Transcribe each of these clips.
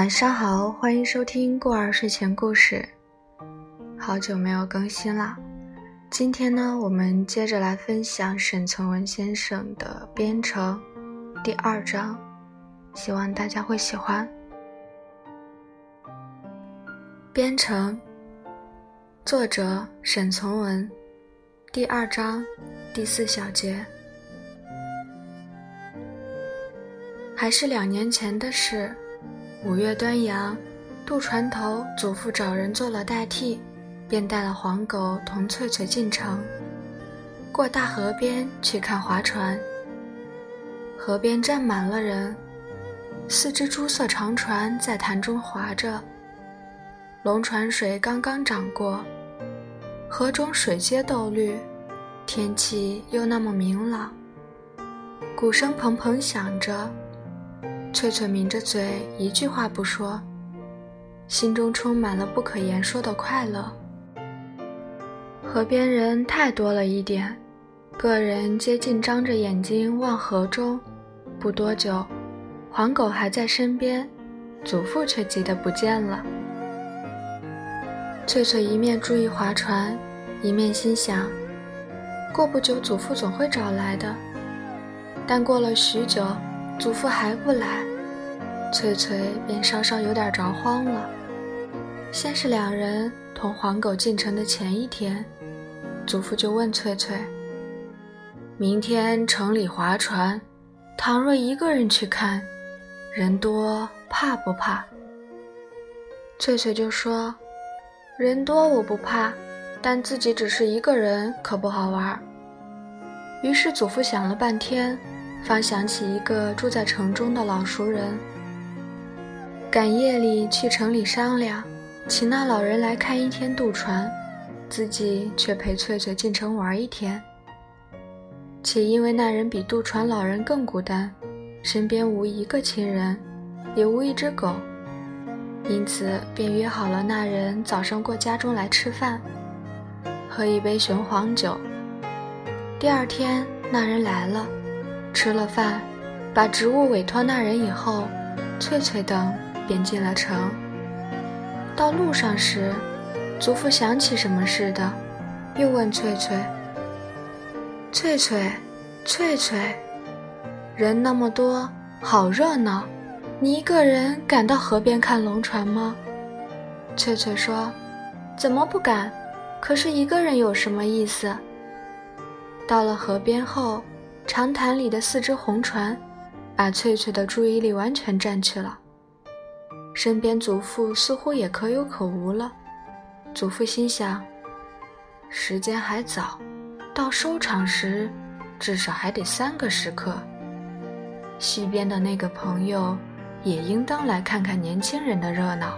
晚上好，欢迎收听过儿睡前故事。好久没有更新了，今天呢，我们接着来分享沈从文先生的《编程》第二章，希望大家会喜欢。《编程》作者沈从文，第二章第四小节，还是两年前的事。五月端阳，渡船头祖父找人做了代替，便带了黄狗同翠翠进城，过大河边去看划船。河边站满了人，四只朱色长船在潭中划着。龙船水刚刚涨过，河中水皆豆绿，天气又那么明朗，鼓声砰砰响着。翠翠抿着嘴，一句话不说，心中充满了不可言说的快乐。河边人太多了一点，个人皆尽张着眼睛望河中。不多久，黄狗还在身边，祖父却急得不见了。翠翠一面注意划船，一面心想：过不久祖父总会找来的。但过了许久。祖父还不来，翠翠便稍稍有点着慌了。先是两人同黄狗进城的前一天，祖父就问翠翠：“明天城里划船，倘若一个人去看，人多怕不怕？”翠翠就说：“人多我不怕，但自己只是一个人可不好玩。”于是祖父想了半天。方想起一个住在城中的老熟人，赶夜里去城里商量，请那老人来看一天渡船，自己却陪翠翠进城玩一天。且因为那人比渡船老人更孤单，身边无一个亲人，也无一只狗，因此便约好了那人早上过家中来吃饭，喝一杯雄黄酒。第二天，那人来了。吃了饭，把职务委托那人以后，翠翠等便进了城。到路上时，祖父想起什么似的，又问翠翠：“翠翠，翠翠，人那么多，好热闹，你一个人敢到河边看龙船吗？”翠翠说：“怎么不敢？可是一个人有什么意思？”到了河边后。长潭里的四只红船，把翠翠的注意力完全占去了。身边祖父似乎也可有可无了。祖父心想：时间还早，到收场时，至少还得三个时刻。西边的那个朋友，也应当来看看年轻人的热闹。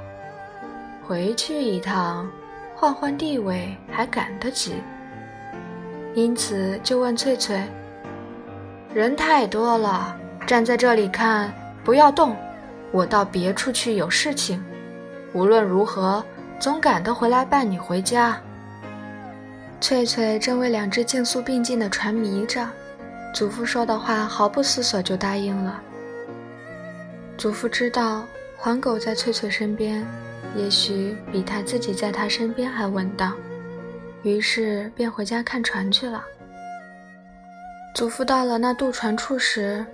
回去一趟，换换地位还赶得及。因此就问翠翠。人太多了，站在这里看，不要动。我到别处去有事情。无论如何，总赶得回来伴你回家。翠翠正为两只竞速并进的船迷着，祖父说的话毫不思索就答应了。祖父知道黄狗在翠翠身边，也许比他自己在他身边还稳当，于是便回家看船去了。祖父到了那渡船处时，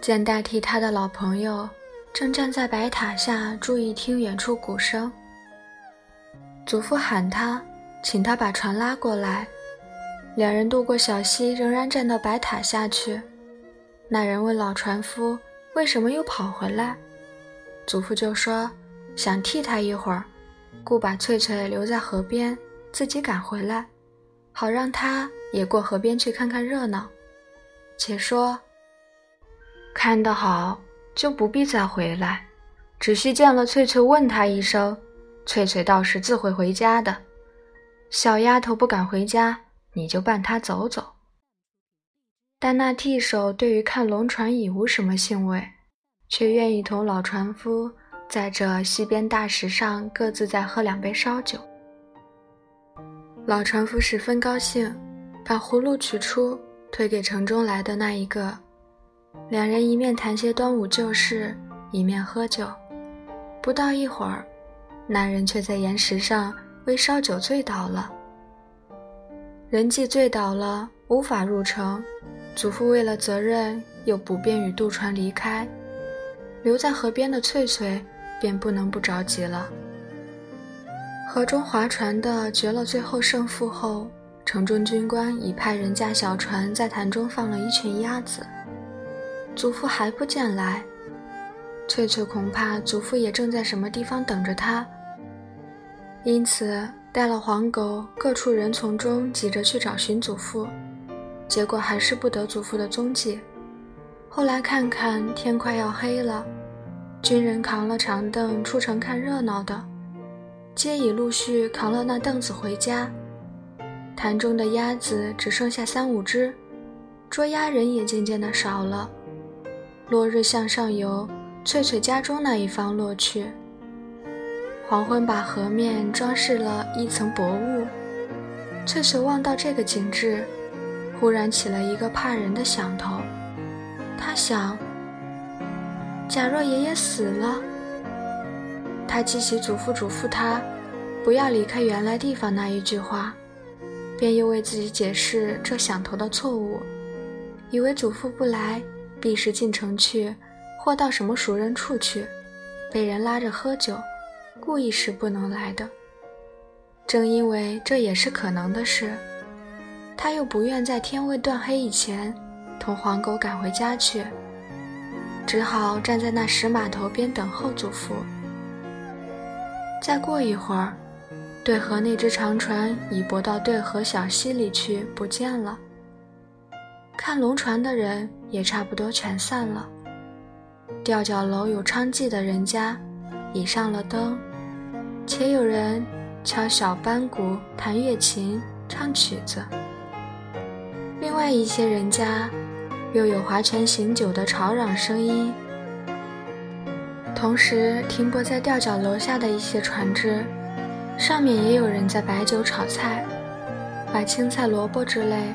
见代替他的老朋友正站在白塔下注意听远处鼓声。祖父喊他，请他把船拉过来。两人渡过小溪，仍然站到白塔下去。那人问老船夫为什么又跑回来，祖父就说想替他一会儿，故把翠翠留在河边，自己赶回来，好让他也过河边去看看热闹。且说，看得好，就不必再回来，只需见了翠翠问她一声，翠翠到时自会回家的。小丫头不敢回家，你就伴她走走。但那替手对于看龙船已无什么兴味，却愿意同老船夫在这溪边大石上各自再喝两杯烧酒。老船夫十分高兴，把葫芦取出。推给城中来的那一个，两人一面谈些端午旧事，一面喝酒。不到一会儿，那人却在岩石上为烧酒醉倒了。人既醉倒了，无法入城，祖父为了责任，又不便与渡船离开，留在河边的翠翠便不能不着急了。河中划船的决了最后胜负后，城中军官已派人驾小船在潭中放了一群鸭子。祖父还不见来，翠翠恐怕祖父也正在什么地方等着他，因此带了黄狗，各处人丛中急着去找寻祖父，结果还是不得祖父的踪迹。后来看看天快要黑了，军人扛了长凳出城看热闹的。皆已陆续扛了那凳子回家，潭中的鸭子只剩下三五只，捉鸭人也渐渐的少了。落日向上游，翠翠家中那一方落去。黄昏把河面装饰了一层薄雾，翠翠望到这个景致，忽然起了一个怕人的想头。她想：假若爷爷死了。他记起祖父嘱咐他不要离开原来地方那一句话，便又为自己解释这想头的错误，以为祖父不来必是进城去，或到什么熟人处去，被人拉着喝酒，故意是不能来的。正因为这也是可能的事，他又不愿在天未断黑以前同黄狗赶回家去，只好站在那石码头边等候祖父。再过一会儿，对河那只长船已泊到对河小溪里去，不见了。看龙船的人也差不多全散了。吊脚楼有娼妓的人家，已上了灯，且有人敲小班鼓、弹月琴、唱曲子。另外一些人家，又有划拳醒酒的吵嚷声音。同时，停泊在吊脚楼下的一些船只，上面也有人在摆酒炒菜，把青菜、萝卜之类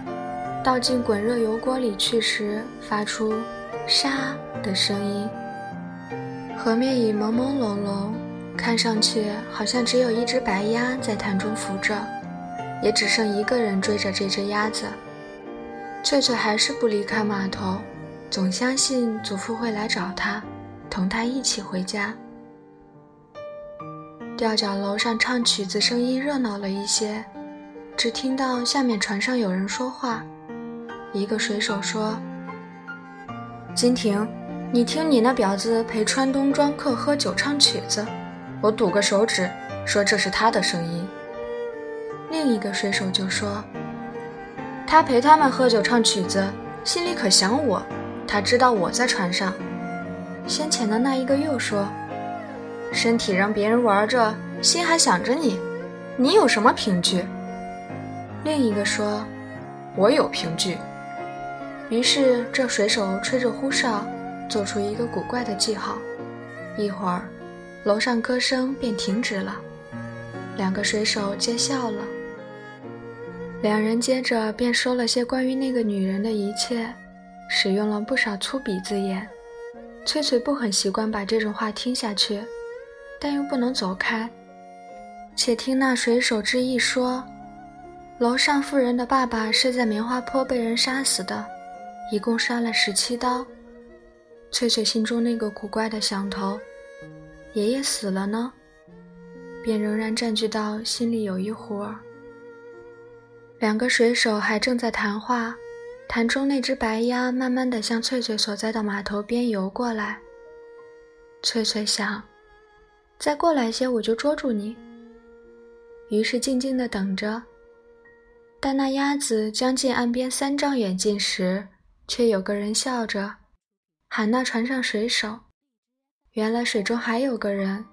倒进滚热油锅里去时，发出“沙”的声音。河面已朦朦胧胧，看上去好像只有一只白鸭在潭中浮着，也只剩一个人追着这只鸭子。翠翠还是不离开码头，总相信祖父会来找她。同他一起回家。吊脚楼上唱曲子，声音热闹了一些，只听到下面船上有人说话。一个水手说：“金婷，你听你那婊子陪川东庄客喝酒唱曲子，我赌个手指，说这是他的声音。”另一个水手就说：“他陪他们喝酒唱曲子，心里可想我，他知道我在船上。”先前的那一个又说：“身体让别人玩着，心还想着你，你有什么凭据？”另一个说：“我有凭据。”于是这水手吹着呼哨，做出一个古怪的记号。一会儿，楼上歌声便停止了，两个水手皆笑了。两人接着便说了些关于那个女人的一切，使用了不少粗鄙字眼。翠翠不很习惯把这种话听下去，但又不能走开。且听那水手之一说，楼上妇人的爸爸是在棉花坡被人杀死的，一共杀了十七刀。翠翠心中那个古怪的想头，爷爷死了呢，便仍然占据到心里有一会儿。两个水手还正在谈话。潭中那只白鸭慢慢地向翠翠所在的码头边游过来。翠翠想，再过来些我就捉住你。于是静静地等着。但那鸭子将近岸边三丈远近时，却有个人笑着喊那船上水手。原来水中还有个人，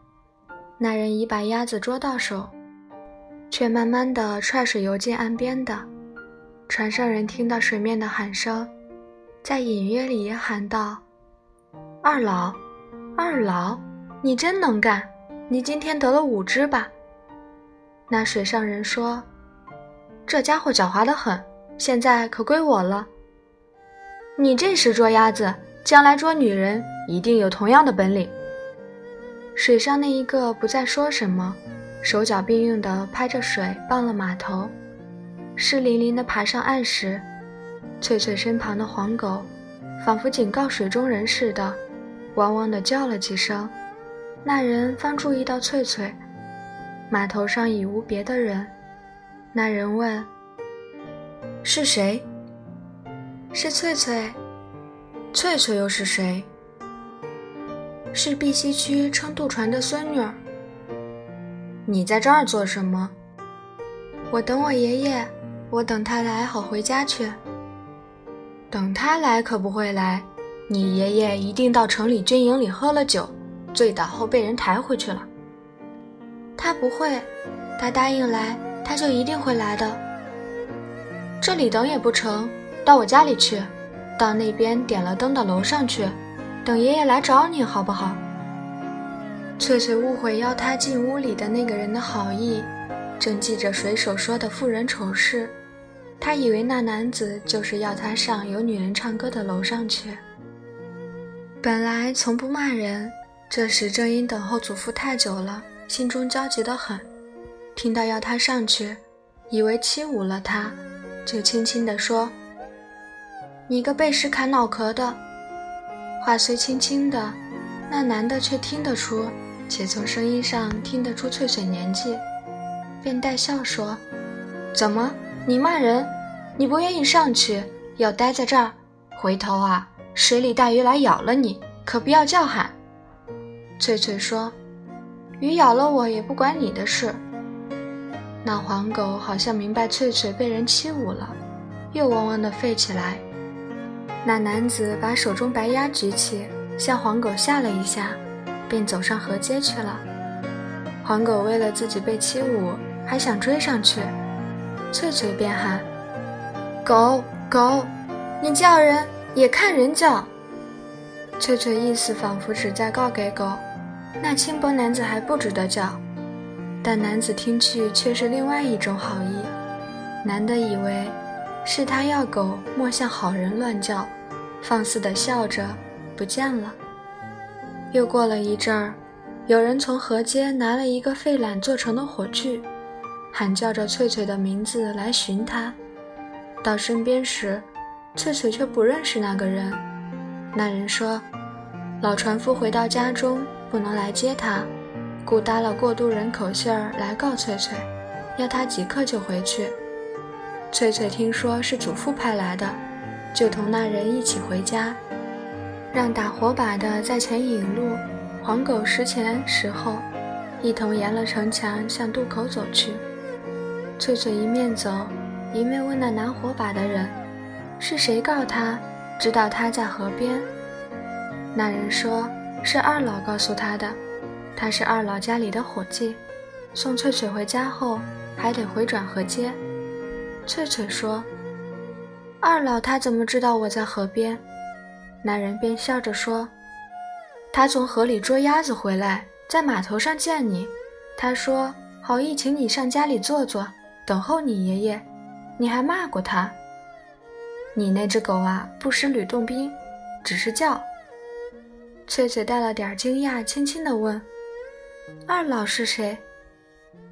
那人已把鸭子捉到手，却慢慢地踹水游进岸边的。船上人听到水面的喊声，在隐约里也喊道：“二老，二老，你真能干！你今天得了五只吧？”那水上人说：“这家伙狡猾得很，现在可归我了。你这时捉鸭子，将来捉女人一定有同样的本领。”水上那一个不再说什么，手脚并用地拍着水傍了码头。湿淋淋地爬上岸时，翠翠身旁的黄狗，仿佛警告水中人似的，汪汪地叫了几声。那人方注意到翠翠，码头上已无别的人。那人问：“是谁？”“是翠翠。”“翠翠又是谁？”“是碧溪区撑渡船的孙女。”“你在这儿做什么？”“我等我爷爷，我等他来好回家去。”“等他来可不会来，你爷爷一定到城里军营里喝了酒。”醉倒后被人抬回去了。他不会，他答应来，他就一定会来的。这里等也不成，到我家里去，到那边点了灯的楼上去，等爷爷来找你好不好？翠翠误会邀他进屋里的那个人的好意，正记着水手说的妇人丑事，他以为那男子就是要他上有女人唱歌的楼上去。本来从不骂人。这时正因等候祖父太久了，心中焦急得很。听到要他上去，以为欺侮了他，就轻轻地说：“你个背时砍脑壳的！”话虽轻轻的，那男的却听得出，且从声音上听得出翠翠年纪，便带笑说：“怎么，你骂人？你不愿意上去，要待在这儿？回头啊，水里大鱼来咬了你，可不要叫喊。”翠翠说：“鱼咬了我也不关你的事。”那黄狗好像明白翠翠被人欺侮了，又汪汪地吠起来。那男子把手中白鸭举起，向黄狗吓了一下，便走上河街去了。黄狗为了自己被欺侮，还想追上去，翠翠便喊：“狗狗，你叫人也看人叫。”翠翠意思仿佛只在告给狗。那轻薄男子还不值得叫，但男子听去却是另外一种好意。男的以为是他要狗莫向好人乱叫，放肆地笑着不见了。又过了一阵儿，有人从河街拿了一个废缆做成的火炬，喊叫着翠翠的名字来寻他。到身边时，翠翠却不认识那个人。那人说：“老船夫回到家中。”不能来接他，故搭了过渡人口信儿来告翠翠，要他即刻就回去。翠翠听说是祖父派来的，就同那人一起回家，让打火把的在前引路，黄狗时前时后，一同沿了城墙向渡口走去。翠翠一面走，一面问那拿火把的人：“是谁告他，知道他在河边？”那人说。是二老告诉他的，他是二老家里的伙计，送翠翠回家后还得回转河街。翠翠说：“二老他怎么知道我在河边？”那人便笑着说：“他从河里捉鸭子回来，在码头上见你，他说好意请你上家里坐坐，等候你爷爷。你还骂过他。你那只狗啊，不识吕洞宾，只是叫。”翠翠带了点惊讶，轻轻地问：“二老是谁？”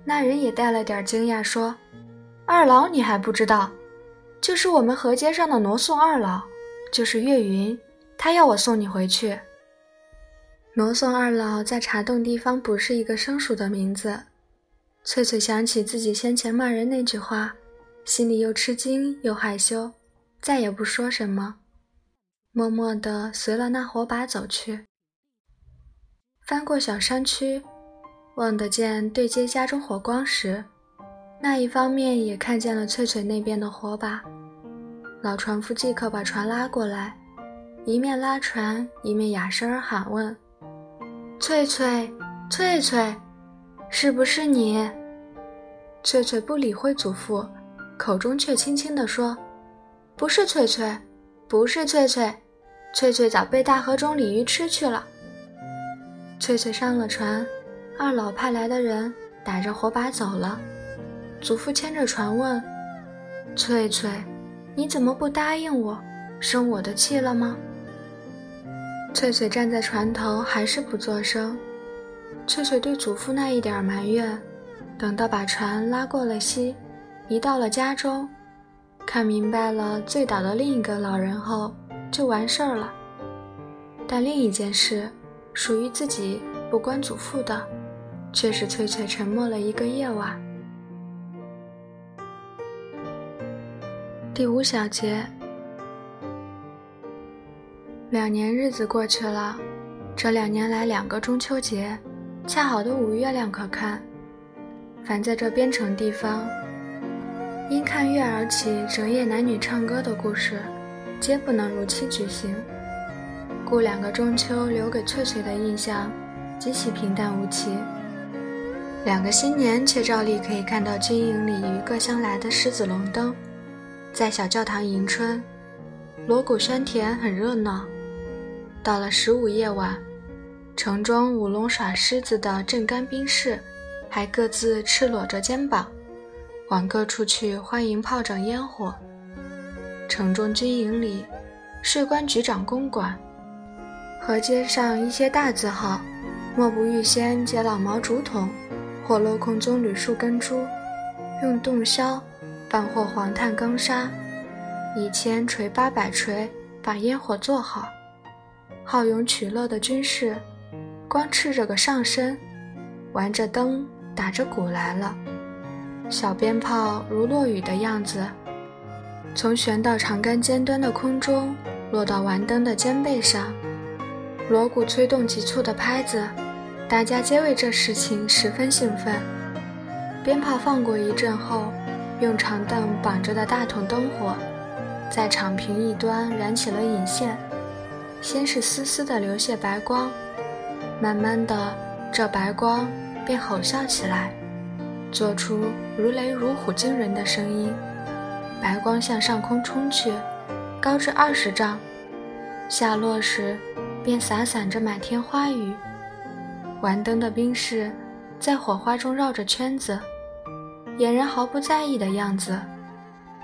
那人也带了点惊讶，说：“二老你还不知道？就是我们河街上的挪送二老，就是岳云，他要我送你回去。”挪送二老在茶洞地方不是一个生疏的名字。翠翠想起自己先前骂人那句话，心里又吃惊又害羞，再也不说什么。默默地随了那火把走去，翻过小山区，望得见对街家中火光时，那一方面也看见了翠翠那边的火把。老船夫即刻把船拉过来，一面拉船，一面哑声儿喊问：“翠翠，翠翠，是不是你？”翠翠不理会祖父，口中却轻轻地说：“不是翠翠，不是翠翠。”翠翠早被大河中鲤鱼吃去了。翠翠上了船，二老派来的人打着火把走了。祖父牵着船问：“翠翠，你怎么不答应我？生我的气了吗？”翠翠站在船头，还是不作声。翠翠对祖父那一点埋怨，等到把船拉过了溪，移到了家中，看明白了醉倒的另一个老人后，就完事儿了。但另一件事，属于自己不关祖父的，却使翠翠沉默了一个夜晚。第五小节，两年日子过去了，这两年来两个中秋节，恰好的五月亮可看。凡在这边城地方，因看月而起整夜男女唱歌的故事，皆不能如期举行。故两个中秋留给翠翠的印象，极其平淡无奇。两个新年却照例可以看到军营里与各乡来的狮子龙灯。在小教堂迎春，锣鼓喧天，很热闹。到了十五夜晚，城中舞龙耍狮子的镇干兵士，还各自赤裸着肩膀，往各处去欢迎炮仗烟火。城中军营里，税关局长公馆，河街上一些大字号，莫不预先结老毛竹筒，或镂空棕榈树根株，用洞箫。放货黄炭钢砂，一千锤八百锤，把烟火做好。好勇取乐的军士，光赤着个上身，玩着灯，打着鼓来了。小鞭炮如落雨的样子，从悬到长杆尖端的空中，落到玩灯的肩背上。锣鼓催动急促的拍子，大家皆为这事情十分兴奋。鞭炮放过一阵后。用长凳绑着的大筒灯火，在场坪一端燃起了引线，先是丝丝的流泻白光，慢慢的，这白光便吼啸起来，做出如雷如虎惊人的声音。白光向上空冲去，高至二十丈，下落时便洒洒着满天花雨。玩灯的兵士在火花中绕着圈子。俨然毫不在意的样子。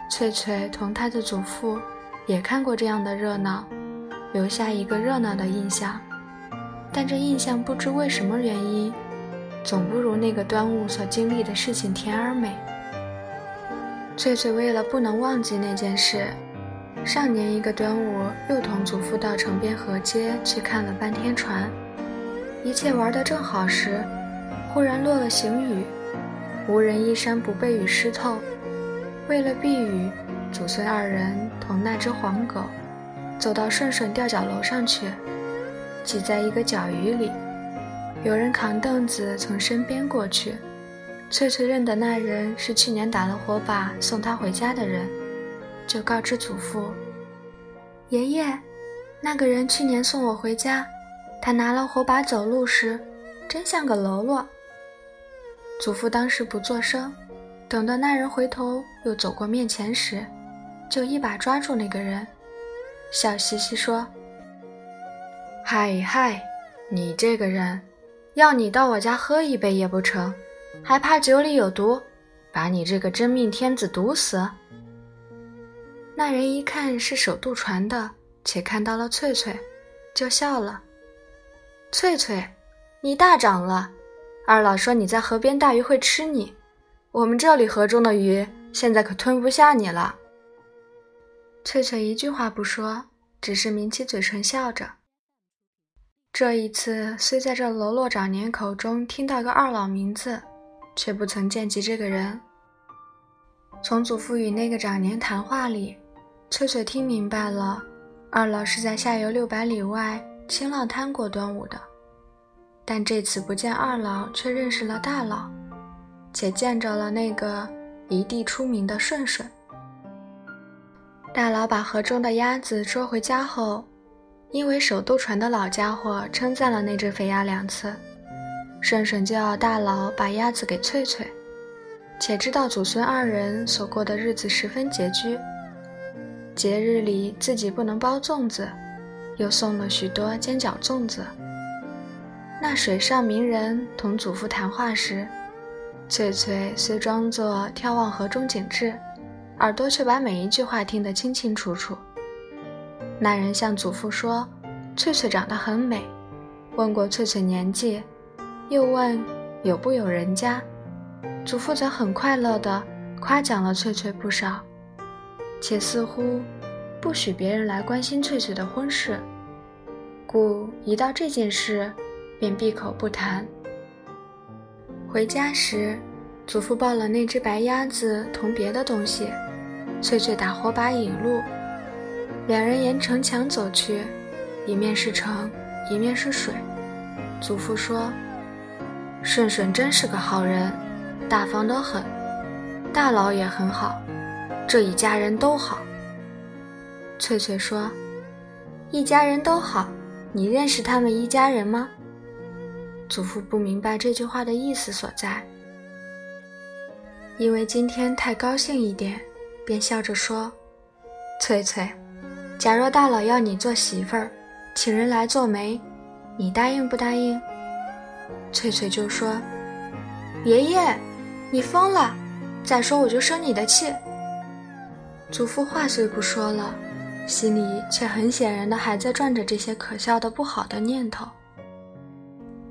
翠翠同她的祖父也看过这样的热闹，留下一个热闹的印象。但这印象不知为什么原因，总不如那个端午所经历的事情甜而美。翠翠为了不能忘记那件事，上年一个端午又同祖父到城边河街去看了半天船。一切玩得正好时，忽然落了行雨。无人衣衫不被雨湿透，为了避雨，祖孙二人同那只黄狗走到顺顺吊脚楼上去，挤在一个角鱼里。有人扛凳子从身边过去，翠翠认得那人是去年打了火把送她回家的人，就告知祖父：“爷爷，那个人去年送我回家，他拿了火把走路时，真像个喽啰。”祖父当时不作声，等到那人回头又走过面前时，就一把抓住那个人，笑嘻嘻说：“嗨嗨，你这个人，要你到我家喝一杯也不成，还怕酒里有毒，把你这个真命天子毒死。”那人一看是守渡船的，且看到了翠翠，就笑了：“翠翠，你大长了。”二老说：“你在河边，大鱼会吃你。我们这里河中的鱼，现在可吞不下你了。”翠翠一句话不说，只是抿起嘴唇笑着。这一次虽在这喽啰长年口中听到个二老名字，却不曾见及这个人。从祖父与那个长年谈话里，翠翠听明白了，二老是在下游六百里外青浪滩过端午的。但这次不见二老，却认识了大佬，且见着了那个一地出名的顺顺。大佬把河中的鸭子捉回家后，因为守渡船的老家伙称赞了那只肥鸭两次，顺顺就要大佬把鸭子给翠翠，且知道祖孙二人所过的日子十分拮据，节日里自己不能包粽子，又送了许多煎饺粽子。那水上名人同祖父谈话时，翠翠虽装作眺望河中景致，耳朵却把每一句话听得清清楚楚。那人向祖父说：“翠翠长得很美。”问过翠翠年纪，又问有不有人家。祖父则很快乐地夸奖了翠翠不少，且似乎不许别人来关心翠翠的婚事，故一到这件事，便闭口不谈。回家时，祖父抱了那只白鸭子同别的东西，翠翠打火把引路，两人沿城墙走去，一面是城，一面是水。祖父说：“顺顺真是个好人。”大方得很，大佬也很好，这一家人都好。翠翠说：“一家人都好，你认识他们一家人吗？”祖父不明白这句话的意思所在，因为今天太高兴一点，便笑着说：“翠翠，假若大佬要你做媳妇儿，请人来做媒，你答应不答应？”翠翠就说：“爷爷。”你疯了！再说我就生你的气。祖父话虽不说了，心里却很显然的还在转着这些可笑的不好的念头。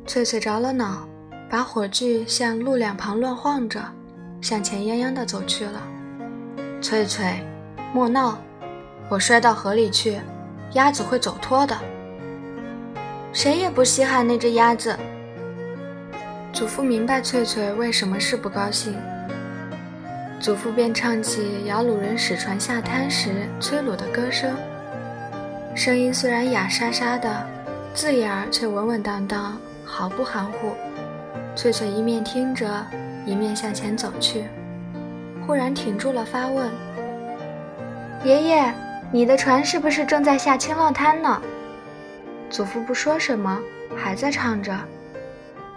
翠翠着了恼，把火炬向路两旁乱晃着，向前泱泱的走去了。翠翠，莫闹！我摔到河里去，鸭子会走脱的。谁也不稀罕那只鸭子。祖父明白翠翠为什么是不高兴，祖父便唱起摇橹人使船下滩时催鲁的歌声，声音虽然哑沙沙的，字眼儿却稳稳当当，毫不含糊。翠翠一面听着，一面向前走去，忽然停住了，发问：“爷爷，你的船是不是正在下青浪滩呢？”祖父不说什么，还在唱着。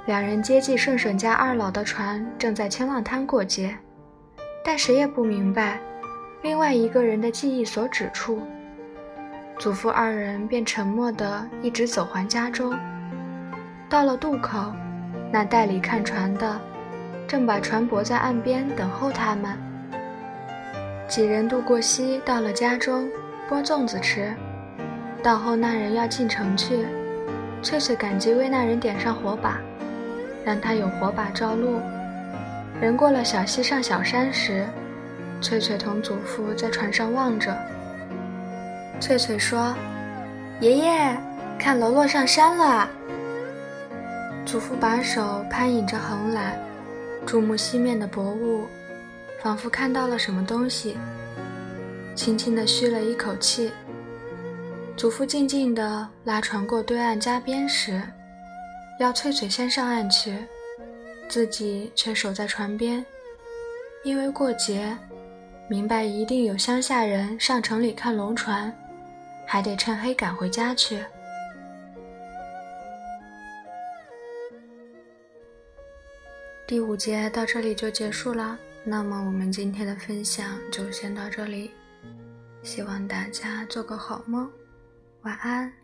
两人接济顺顺家二老的船正在千浪滩过节，但谁也不明白另外一个人的记忆所指处。祖父二人便沉默地一直走还家中。到了渡口，那代理看船的正把船泊在岸边等候他们。几人渡过溪，到了家中，剥粽子吃。到后那人要进城去，翠翠赶急为那人点上火把。让他有火把照路。人过了小溪上小山时，翠翠同祖父在船上望着。翠翠说：“爷爷，看喽啰上山了。”祖父把手攀引着横栏，注目西面的薄雾，仿佛看到了什么东西，轻轻地吁了一口气。祖父静静地拉船过对岸加边时。要翠翠先上岸去，自己却守在船边，因为过节，明白一定有乡下人上城里看龙船，还得趁黑赶回家去。第五节到这里就结束了，那么我们今天的分享就先到这里，希望大家做个好梦，晚安。